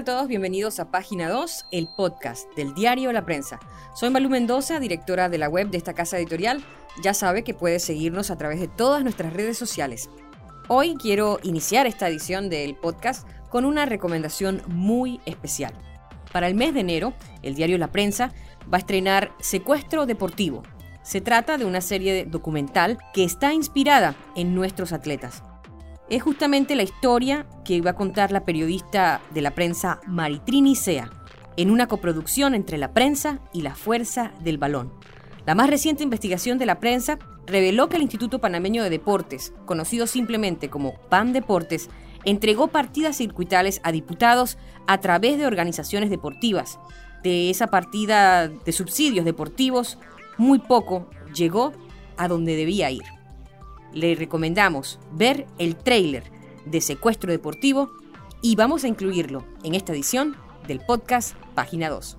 A todos, bienvenidos a Página 2, el podcast del diario La Prensa. Soy Malu Mendoza, directora de la web de esta casa editorial. Ya sabe que puede seguirnos a través de todas nuestras redes sociales. Hoy quiero iniciar esta edición del podcast con una recomendación muy especial. Para el mes de enero, el diario La Prensa va a estrenar Secuestro Deportivo. Se trata de una serie documental que está inspirada en nuestros atletas es justamente la historia que iba a contar la periodista de la prensa Maritrini Sea, en una coproducción entre la prensa y la fuerza del balón. La más reciente investigación de la prensa reveló que el Instituto Panameño de Deportes, conocido simplemente como PAN Deportes, entregó partidas circuitales a diputados a través de organizaciones deportivas. De esa partida de subsidios deportivos, muy poco llegó a donde debía ir le recomendamos ver el tráiler de Secuestro Deportivo y vamos a incluirlo en esta edición del podcast Página 2.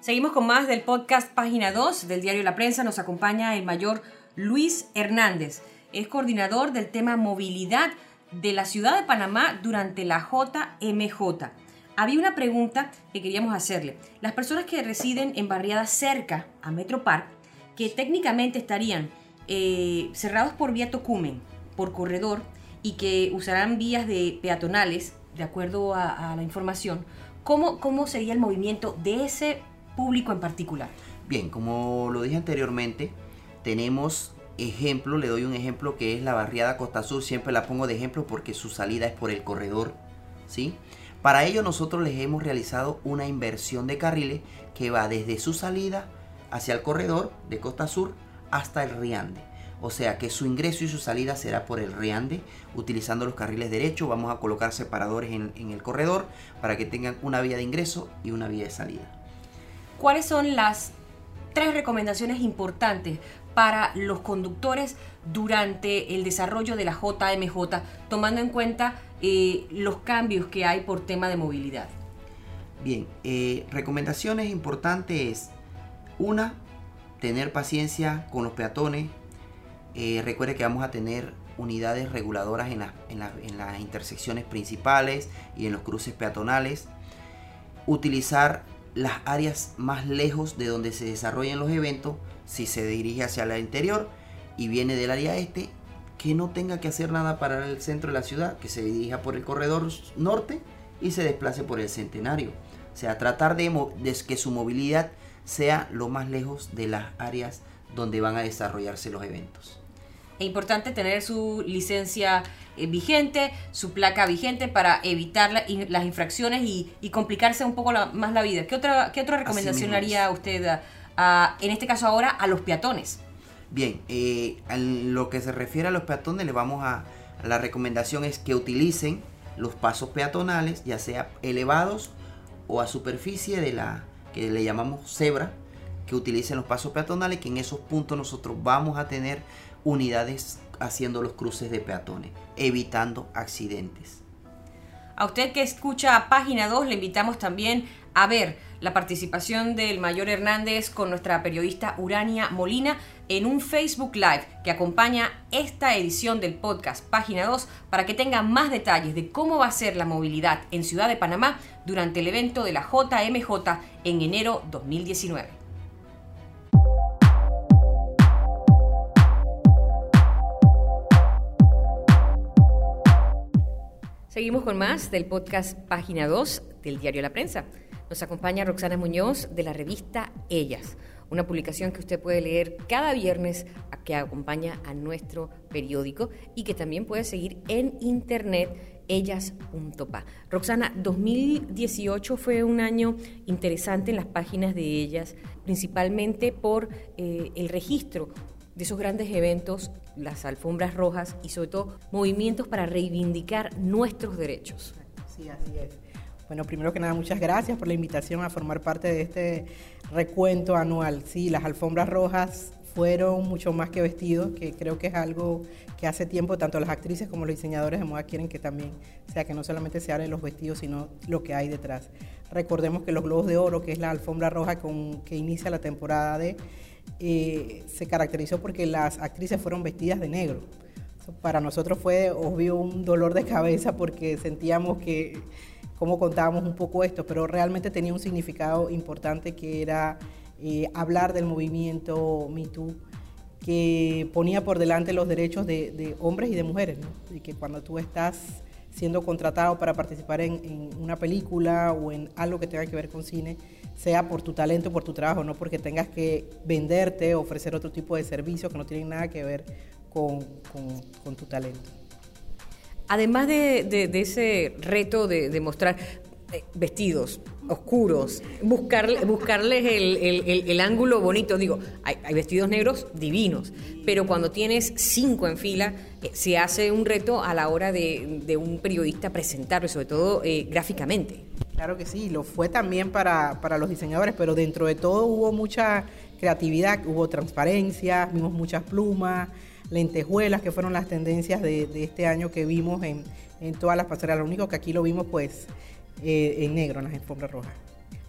Seguimos con más del podcast Página 2 del diario La Prensa. Nos acompaña el mayor Luis Hernández. Es coordinador del tema movilidad de la ciudad de Panamá durante la JMJ. Había una pregunta que queríamos hacerle. Las personas que residen en barriadas cerca a Metro Park, que técnicamente estarían eh, cerrados por vía Tocumen, por corredor, y que usarán vías de peatonales, de acuerdo a, la información, ¿cómo, ¿cómo sería el movimiento de ese público en particular? Bien, como lo dije anteriormente, tenemos ejemplo, le doy un ejemplo que es la barriada Costa Sur, siempre la pongo de ejemplo porque su salida es por el corredor, ¿sí? Para ello nosotros les hemos realizado una inversión de carriles que va desde su salida hacia el corredor de Costa Sur hasta el Riande. O sea que su ingreso y su salida será por el Riande, utilizando los carriles derechos. Vamos a colocar separadores en, en el corredor para que tengan una vía de ingreso y una vía de salida. ¿Cuáles son las tres recomendaciones importantes para los conductores durante el desarrollo de la JMJ, tomando en cuenta eh, los cambios que hay por tema de movilidad? Bien, eh, recomendaciones importantes una, tener paciencia con los peatones. Eh, recuerde que vamos a tener unidades reguladoras en, en las intersecciones principales y en los cruces peatonales. Utilizar las áreas más lejos de donde se desarrollan los eventos si se dirige hacia el interior y viene del área este, que no tenga que hacer nada para el centro de la ciudad, que se dirija por el corredor norte y se desplace por el centenario. O sea, tratar de, que su movilidad sea lo más lejos de las áreas donde van a desarrollarse los eventos. Es importante tener su licencia eh, vigente, su placa vigente para evitar las infracciones y, complicarse un poco más la vida. ¿Qué otra, qué otra recomendación haría usted a, en este caso ahora, a los peatones. Bien, eh, en lo que se refiere a los peatones, le vamos a, la recomendación es que utilicen los pasos peatonales, ya sea elevados o a superficie de la que le llamamos cebra, que utilicen los pasos peatonales, que en esos puntos nosotros vamos a tener unidades haciendo los cruces de peatones, evitando accidentes. A usted que escucha página 2, le invitamos también a ver la participación del mayor Hernández con nuestra periodista Urania Molina en un Facebook Live que acompaña esta edición del podcast Página 2 para que tenga más detalles de cómo va a ser la movilidad en Ciudad de Panamá durante el evento de la JMJ en enero 2019. Seguimos con más del podcast Página 2 del diario La Prensa. Nos acompaña Roxana Muñoz de la revista Ellas, una publicación que usted puede leer cada viernes que acompaña a nuestro periódico y que también puede seguir en internet ellas.pa. Roxana, 2018 fue un año interesante en las páginas de ellas, principalmente por eh, el registro de esos grandes eventos, las alfombras rojas y sobre todo movimientos para reivindicar nuestros derechos. Sí, así es. Bueno, primero que nada, muchas gracias por la invitación a formar parte de este recuento anual. Sí, las alfombras rojas fueron mucho más que vestidos, que creo que es algo que hace tiempo tanto las actrices como los diseñadores de moda quieren que también sea que no solamente se hablen los vestidos, sino lo que hay detrás. Recordemos que los Globos de Oro, que es la alfombra roja con que inicia la temporada de, eh, se caracterizó porque las actrices fueron vestidas de negro. Para nosotros fue obvio un dolor de cabeza porque sentíamos que cómo contábamos un poco esto, pero realmente tenía un significado importante que era eh, hablar del movimiento Me Too, que ponía por delante los derechos de, hombres y de mujeres, y que cuando tú estás siendo contratado para participar en, una película o en algo que tenga que ver con cine, sea por tu talento, por tu trabajo, no porque tengas que venderte, ofrecer otro tipo de servicios que no tienen nada que ver con, tu talento. Además de, ese reto de, de mostrar eh, vestidos, oscuros, buscarle, buscarles el, ángulo bonito. Digo, hay, vestidos negros divinos, pero cuando tienes cinco en fila, eh, se hace un reto a la hora de, un periodista presentarlo, sobre todo eh, gráficamente. Claro que sí, lo fue también para, los diseñadores, pero dentro de todo hubo mucha creatividad, hubo transparencia, vimos muchas plumas, lentejuelas, que fueron las tendencias de, este año que vimos en, en todas las pasarelas. Lo único que aquí lo vimos, pues, eh, en negro en las alfombras rojas.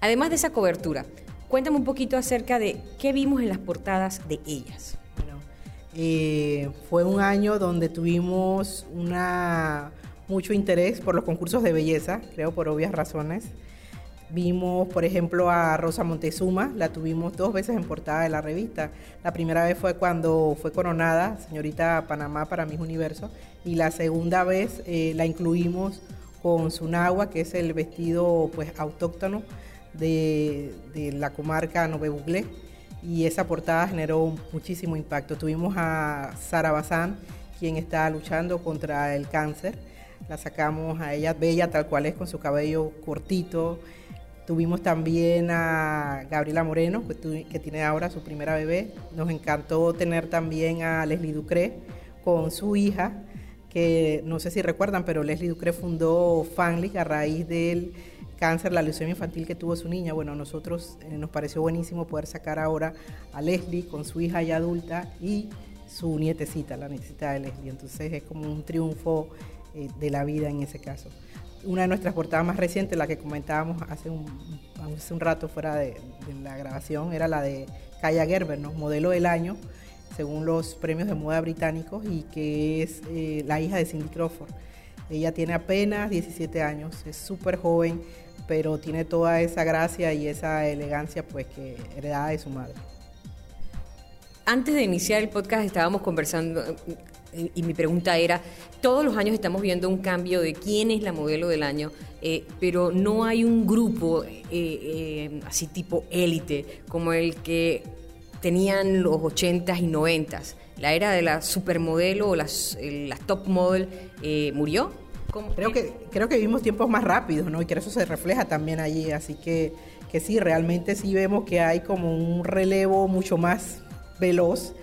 Además de esa cobertura, cuéntame un poquito acerca de qué vimos en las portadas de ellas. Bueno, eh, fue un año donde tuvimos una, mucho interés por los concursos de belleza, creo por obvias razones. Vimos, por ejemplo, a Rosa Montezuma, la tuvimos dos veces en portada de la revista. La primera vez fue cuando fue coronada, señorita Panamá para Mis Universo, y la segunda vez eh, la incluimos con Sunagua, que es el vestido pues autóctono de, la comarca Nove Buglé, y esa portada generó muchísimo impacto. Tuvimos a Sara Bazán, quien está luchando contra el cáncer. La sacamos a ella bella tal cual es, con su cabello cortito. Tuvimos también a Gabriela Moreno, que, tiene ahora su primera bebé. Nos encantó tener también a Leslie Ducré con su hija que no sé si recuerdan, pero Leslie Ducre fundó Fanlic a raíz del cáncer, la leucemia infantil que tuvo su niña. Bueno, a nosotros eh, nos pareció buenísimo poder sacar ahora a Leslie con su hija ya adulta y su nietecita, la nietecita de Leslie. Entonces es como un triunfo eh, de la vida en ese caso. Una de nuestras portadas más recientes, la que comentábamos hace un, rato fuera de, la grabación, era la de Kaya Gerber, ¿no? modelo del año según los premios de moda británicos, y que es eh, la hija de Cindy Crawford. Ella tiene apenas 17 años, es súper joven, pero tiene toda esa gracia y esa elegancia pues que heredada de su madre. Antes de iniciar el podcast estábamos conversando y mi pregunta era, todos los años estamos viendo un cambio de quién es la modelo del año, eh, pero no hay un grupo así tipo élite como el que tenían los 80s y 90s. La era de la supermodelo o las, top model eh, murió. Creo que, creo que vivimos tiempos más rápidos, ¿no? Y que eso se refleja también allí. Así que, que sí, realmente sí vemos que hay como un relevo mucho más veloz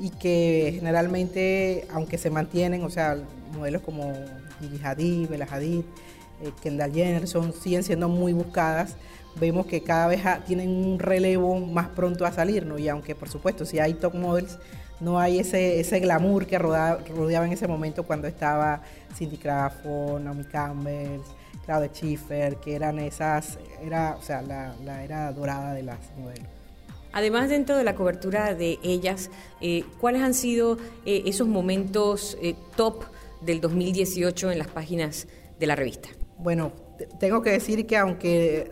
y que generalmente, aunque se mantienen, o sea, modelos como Gigi Hadid, Bella Hadid, eh, Kendall Jenner, son, siguen siendo muy buscadas vemos que cada vez tienen un relevo más pronto a salir, ¿no? Y aunque por supuesto si hay top models, no hay ese, ese glamour que rodeaba, en ese momento cuando estaba Cindy Crawford, Naomi Campbell, Claudia Schiffer, que eran esas, era, o sea, la, era dorada de las modelos. Además, dentro de la cobertura de ellas, eh, ¿cuáles han sido eh, esos momentos eh, top del 2018 en las páginas de la revista? Bueno, tengo que decir que aunque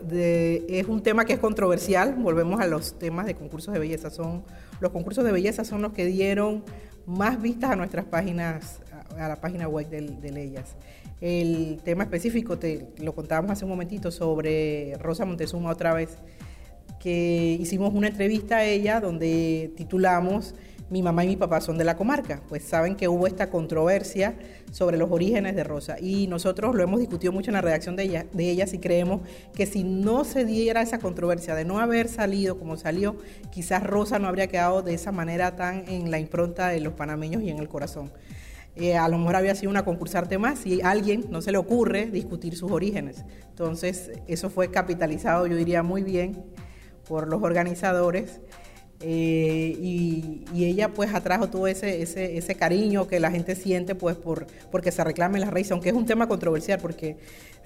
es un tema que es controversial, volvemos a los temas de concursos de belleza, son los concursos de belleza son los que dieron más vistas a nuestras páginas, a la página web de, ellas. El tema específico, te lo contábamos hace un momentito, sobre Rosa Montezuma otra vez, que hicimos una entrevista a ella donde titulamos mi mamá y mi papá son de la comarca, pues saben que hubo esta controversia sobre los orígenes de Rosa y nosotros lo hemos discutido mucho en la redacción de, ella, de ellas y creemos que si no se diera esa controversia de no haber salido como salió, quizás Rosa no habría quedado de esa manera tan en la impronta de los panameños y en el corazón. Eh, a lo mejor había sido una concursarte más si a alguien no se le ocurre discutir sus orígenes. Entonces, eso fue capitalizado, yo diría, muy bien por los organizadores Eh, y, ella pues atrajo todo ese, ese, ese, cariño que la gente siente pues por porque se reclamen las raíces, aunque es un tema controversial porque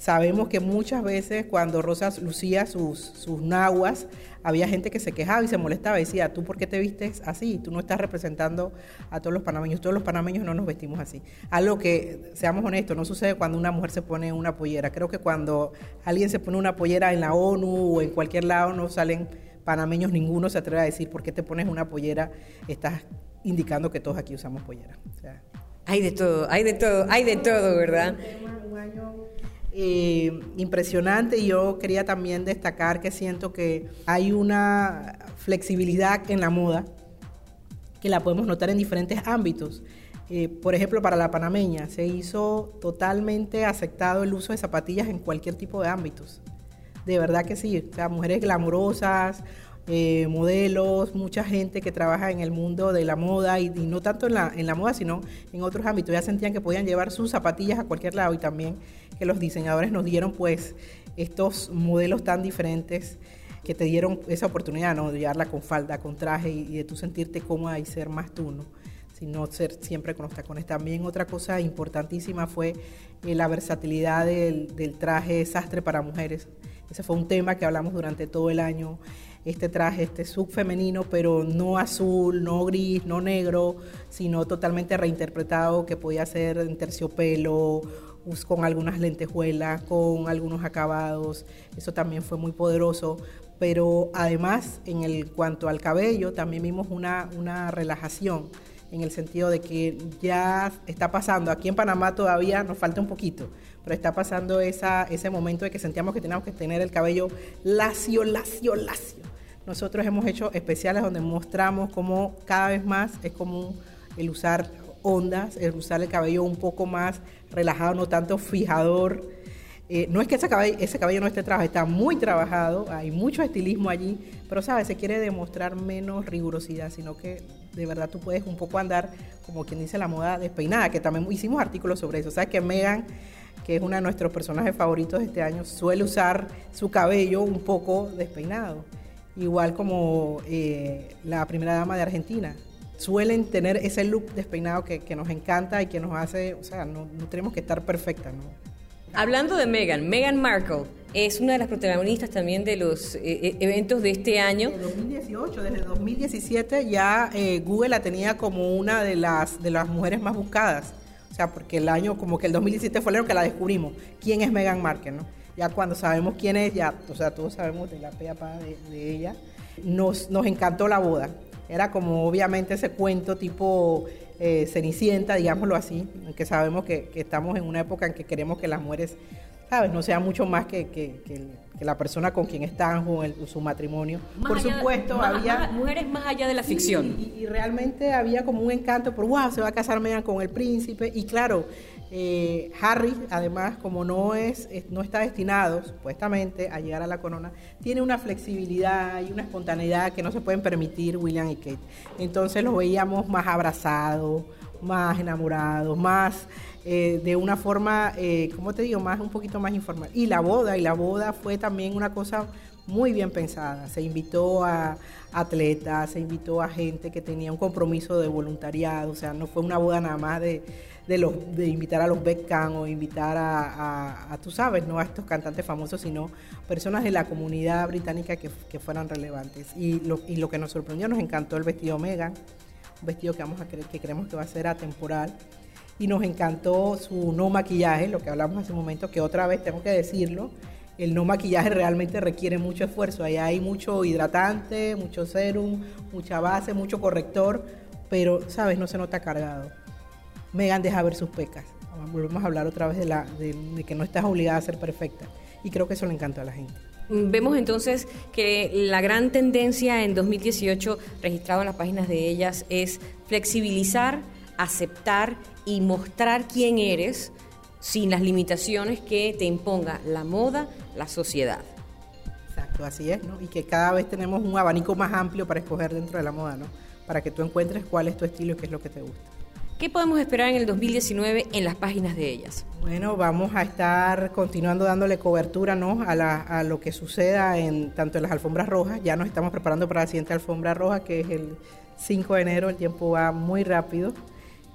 sabemos que muchas veces cuando Rosa lucía sus, sus nahuas, había gente que se quejaba y se molestaba y decía, ¿tú por qué te vistes así? Tú no estás representando a todos los panameños, todos los panameños no nos vestimos así. Algo que, seamos honestos, no sucede cuando una mujer se pone una pollera. Creo que cuando alguien se pone una pollera en la ONU o en cualquier lado no salen panameños ninguno se atreve a decir por qué te pones una pollera, estás indicando que todos aquí usamos pollera. hay de todo, hay de todo, hay de todo, ¿verdad? Un año eh, impresionante yo quería también destacar que siento que hay una flexibilidad en la moda que la podemos notar en diferentes ámbitos. Eh, por ejemplo, para la panameña se hizo totalmente aceptado el uso de zapatillas en cualquier tipo de ámbitos de verdad que sí, o mujeres glamurosas, eh, modelos, mucha gente que trabaja en el mundo de la moda y, no tanto en la, en la moda, sino en otros ámbitos. Ya sentían que podían llevar sus zapatillas a cualquier lado y también que los diseñadores nos dieron pues estos modelos tan diferentes que te dieron esa oportunidad ¿no? de llevarla con falda, con traje y, de tú sentirte cómoda y ser más tú, ¿no? sino ser siempre con los tacones. También otra cosa importantísima fue eh, la versatilidad del, del traje sastre para mujeres ese fue un tema que hablamos durante todo el año. Este traje, este sub femenino, pero no azul, no gris, no negro, sino totalmente reinterpretado, que podía ser en terciopelo, con algunas lentejuelas, con algunos acabados. Eso también fue muy poderoso. Pero además, en el cuanto al cabello, también vimos una, una relajación en el sentido de que ya está pasando. Aquí en Panamá todavía nos falta un poquito, pero está pasando esa, ese momento de que sentíamos que teníamos que tener el cabello lacio, lacio, lacio. Nosotros hemos hecho especiales donde mostramos cómo cada vez más es común el usar ondas, el usar el cabello un poco más relajado, no tanto fijador. Eh, no es que ese cabello, ese cabello no esté trabajado, está muy trabajado, hay mucho estilismo allí, pero sabes, se quiere demostrar menos rigurosidad, sino que de verdad tú puedes un poco andar, como quien dice la moda despeinada, que también hicimos artículos sobre eso. Sabes que Megan que es uno de nuestros personajes favoritos de este año, suele usar su cabello un poco despeinado, igual como eh, la primera dama de Argentina. Suelen tener ese look despeinado que, nos encanta y que nos hace, o sea, no, tenemos que estar perfectas, ¿no? Hablando de Meghan, Meghan Markle es una de las protagonistas también de los eh, eh, eventos de este año. Desde 2018, desde 2017 ya Google la tenía como una de las, de las mujeres más buscadas o sea, porque el año, como que el 2017 fue el año que la descubrimos. ¿Quién es Meghan Markle, no? Ya cuando sabemos quién es, ya, o sea, todos sabemos de la peapa de, de ella. Nos, nos encantó la boda. Era como obviamente ese cuento tipo eh, Cenicienta, digámoslo así, que sabemos que, que, estamos en una época en que queremos que las mujeres, ¿sabes?, no sean mucho más que, que, que la persona con quien están, con su matrimonio. Por supuesto, había... mujeres más allá de la ficción. Y, realmente había como un encanto por, wow, se va a casar Meghan con el príncipe. Y claro, eh, Harry, además, como no, es, no está destinado, supuestamente, a llegar a la corona, tiene una flexibilidad y una espontaneidad que no se pueden permitir William y Kate. Entonces los veíamos más abrazados, más enamorados, más eh, de una forma, eh, ¿cómo te digo?, más un poquito más informal. Y la boda, y la boda fue también una cosa muy bien pensada. Se invitó a atletas, se invitó a gente que tenía un compromiso de voluntariado, o sea, no fue una boda nada más de, de, los, de invitar a los Beckham o invitar a, tú sabes, no a estos cantantes famosos, sino personas de la comunidad británica que, que fueran relevantes. Y lo, y lo que nos sorprendió, nos encantó el vestido Megan, vestido que, creemos que va a ser atemporal y nos encantó su no maquillaje, lo que hablamos hace un momento, que otra vez tengo que decirlo, el no maquillaje realmente requiere mucho esfuerzo. Ahí hay mucho hidratante, mucho serum, mucha base, mucho corrector, pero, ¿sabes? No se nota cargado. Megan deja ver sus pecas. Volvemos a hablar otra vez de, de, que no estás obligada a ser perfecta. Y creo que eso le encantó a la gente. Vemos entonces que la gran tendencia en 2018 registrado en las páginas de ellas es flexibilizar, aceptar y mostrar quién eres sin las limitaciones que te imponga la moda, la sociedad. Exacto, así es, ¿no? Y que cada vez tenemos un abanico más amplio para escoger dentro de la moda, ¿no? Para que tú encuentres cuál es tu estilo y qué es lo que te gusta. ¿Qué podemos esperar en el 2019 en las páginas de ellas? Bueno, vamos a estar continuando dándole cobertura ¿no? a, lo que suceda en tanto en las alfombras rojas. Ya nos estamos preparando para la siguiente alfombra roja, que es el 5 de enero. El tiempo va muy rápido,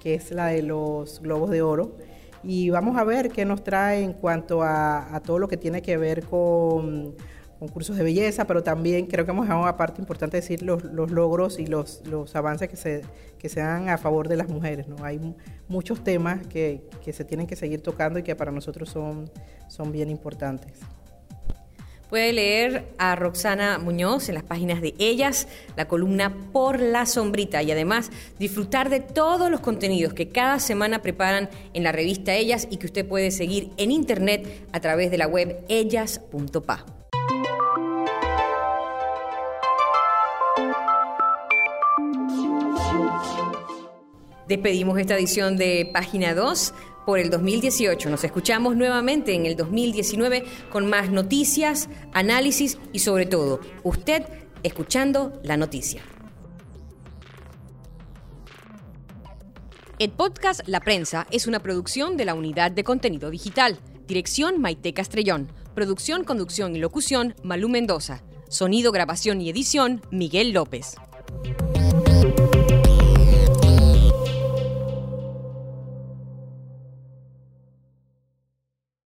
que es la de los globos de oro. Y vamos a ver qué nos trae en cuanto a todo lo que tiene que ver con concursos de belleza, pero también creo que hemos dejado aparte importante decir los, logros y los, los avances que se, que se dan a favor de las mujeres. ¿no? Hay muchos temas que, que, se tienen que seguir tocando y que para nosotros son, son bien importantes. Puede leer a Roxana Muñoz en las páginas de Ellas, la columna Por la Sombrita y además disfrutar de todos los contenidos que cada semana preparan en la revista Ellas y que usted puede seguir en internet a través de la web ellas.pa. Despedimos esta edición de Página 2 por el 2018. Nos escuchamos nuevamente en el 2019 con más noticias, análisis y sobre todo, usted escuchando la noticia. El podcast La Prensa es una producción de la Unidad de Contenido Digital. Dirección Maite Castrellón. Producción, conducción y locución Malú Mendoza. Sonido, grabación y edición Miguel López.